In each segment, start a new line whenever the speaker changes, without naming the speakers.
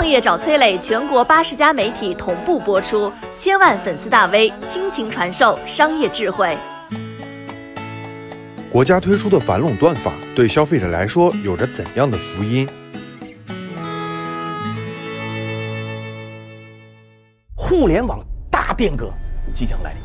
创业找崔磊，全国八十家媒体同步播出，千万粉丝大 V 倾情传授商业智慧。
国家推出的反垄断法对消费者来说有着怎样的福音？
互联网大变革即将来临。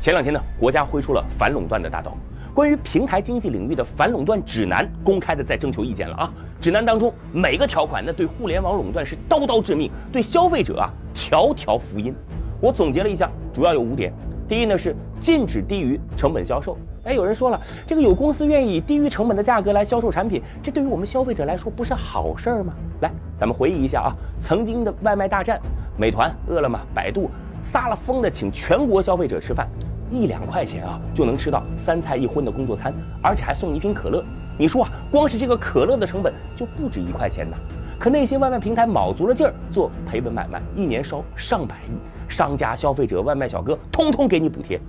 前两天呢，国家挥出了反垄断的大刀，关于平台经济领域的反垄断指南公开的在征求意见了啊。指南当中每个条款呢，对互联网垄断是刀刀致命，对消费者啊条条福音。我总结了一下，主要有五点。第一呢是禁止低于成本销售。哎，有人说了，这个有公司愿意以低于成本的价格来销售产品，这对于我们消费者来说不是好事儿吗？来，咱们回忆一下啊，曾经的外卖大战，美团、饿了么、百度撒了疯的请全国消费者吃饭，一两块钱啊就能吃到三菜一荤的工作餐，而且还送你一瓶可乐。你说啊，光是这个可乐的成本就不止一块钱呐。可那些外卖平台卯足了劲儿做赔本买卖，一年烧上百亿，商家、消费者、外卖小哥通通给你补贴。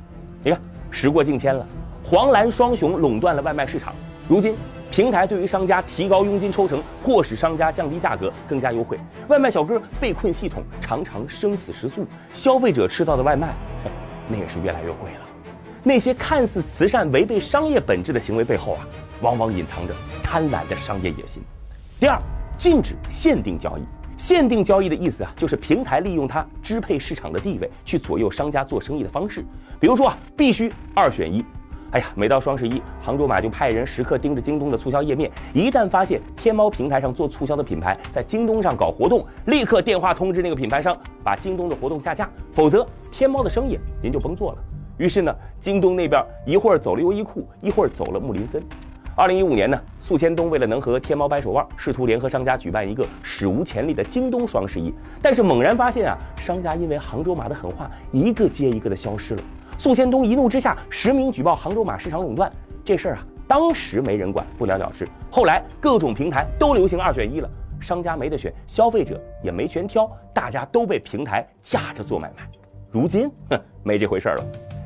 你看，时过境迁了。黄蓝双雄垄断了外卖市场，如今平台对于商家提高佣金抽成，迫使商家降低价格、增加优惠，外卖小哥被困系统，常常生死时速，消费者吃到的外卖，那也是越来越贵了。那些看似慈善、违背商业本质的行为背后啊，往往隐藏着贪婪的商业野心。第二，禁止限定交易。限定交易的意思啊，就是平台利用它支配市场的地位，去左右商家做生意的方式。比如说啊，必须二选一。哎呀，每到双十一，杭州马就派人时刻盯着京东的促销页面，一旦发现天猫平台上做促销的品牌在京东上搞活动，立刻电话通知那个品牌商把京东的活动下架，否则天猫的生意您就甭做了。于是呢，京东那边一会儿走了优衣库，一会儿走了木林森。二零一五年呢，宿迁东为了能和天猫掰手腕，试图联合商家举办一个史无前例的京东双十一，但是猛然发现啊，商家因为杭州马的狠话，一个接一个的消失了。宿迁东一怒之下实名举报杭州马市场垄断，这事儿啊，当时没人管，不了了之。后来各种平台都流行二选一了，商家没得选，消费者也没权挑，大家都被平台架着做买卖。如今，哼，没这回事了。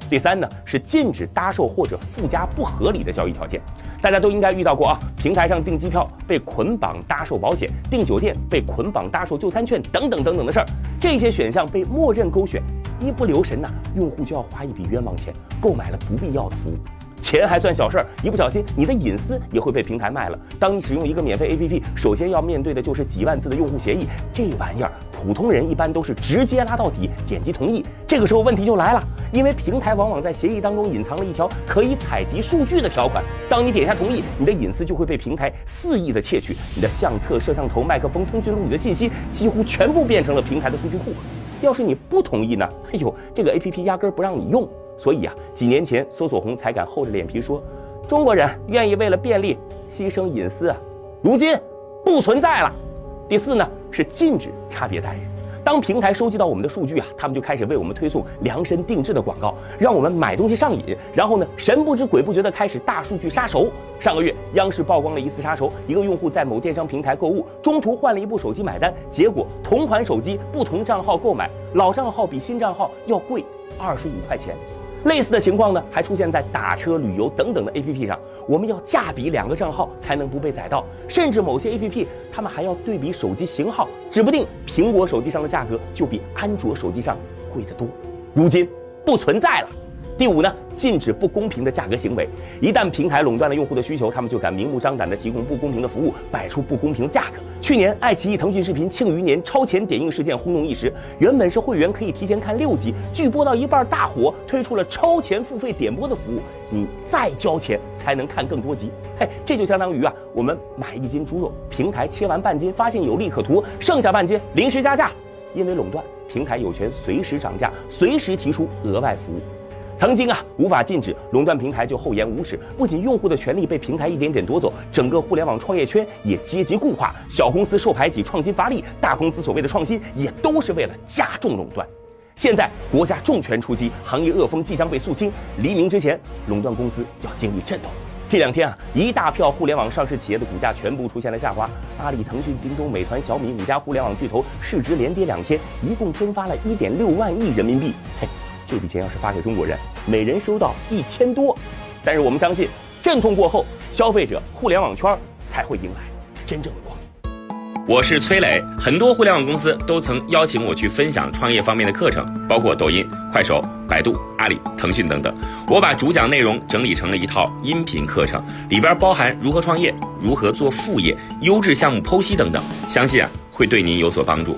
第三呢，是禁止搭售或者附加不合理的交易条件。大家都应该遇到过啊，平台上订机票被捆绑搭售保险，订酒店被捆绑搭售就餐券，等等等等的事儿，这些选项被默认勾选。一不留神呐，用户就要花一笔冤枉钱，购买了不必要的服务。钱还算小事儿，一不小心你的隐私也会被平台卖了。当你使用一个免费 APP，首先要面对的就是几万字的用户协议，这玩意儿普通人一般都是直接拉到底，点击同意。这个时候问题就来了，因为平台往往在协议当中隐藏了一条可以采集数据的条款。当你点下同意，你的隐私就会被平台肆意的窃取，你的相册、摄像头、麦克风、通讯录里的信息几乎全部变成了平台的数据库。要是你不同意呢？哎呦，这个 A P P 压根不让你用。所以啊，几年前搜索红才敢厚着脸皮说，中国人愿意为了便利牺牲隐私啊。如今不存在了。第四呢，是禁止差别待遇。当平台收集到我们的数据啊，他们就开始为我们推送量身定制的广告，让我们买东西上瘾。然后呢，神不知鬼不觉的开始大数据杀熟。上个月，央视曝光了一次杀熟：一个用户在某电商平台购物，中途换了一部手机买单，结果同款手机不同账号购买，老账号比新账号要贵二十五块钱。类似的情况呢，还出现在打车、旅游等等的 APP 上。我们要价比两个账号才能不被宰到，甚至某些 APP 他们还要对比手机型号，指不定苹果手机上的价格就比安卓手机上贵得多。如今不存在了。第五呢，禁止不公平的价格行为。一旦平台垄断了用户的需求，他们就敢明目张胆地提供不公平的服务，摆出不公平的价格。去年，爱奇艺、腾讯视频庆余年超前点映事件轰动一时。原本是会员可以提前看六集，剧播到一半大火，推出了超前付费点播的服务，你再交钱才能看更多集。嘿，这就相当于啊，我们买一斤猪肉，平台切完半斤，发现有利可图，剩下半斤临时加价。因为垄断，平台有权随时涨价，随时提出额外服务。曾经啊，无法禁止垄断平台就厚颜无耻。不仅用户的权利被平台一点点夺走，整个互联网创业圈也阶级固化，小公司受排挤，创新乏力；大公司所谓的创新，也都是为了加重垄断。现在国家重拳出击，行业恶风即将被肃清。黎明之前，垄断公司要经历震动。这两天啊，一大票互联网上市企业的股价全部出现了下滑。阿里、腾讯、京东、美团、小米五家互联网巨头市值连跌两天，一共蒸发了一点六万亿人民币。嘿。这笔钱要是发给中国人，每人收到一千多。但是我们相信，阵痛过后，消费者、互联网圈才会迎来真正的光。我是崔磊，很多互联网公司都曾邀请我去分享创业方面的课程，包括抖音、快手、百度、阿里、腾讯等等。我把主讲内容整理成了一套音频课程，里边包含如何创业、如何做副业、优质项目剖析等等，相信啊会对您有所帮助。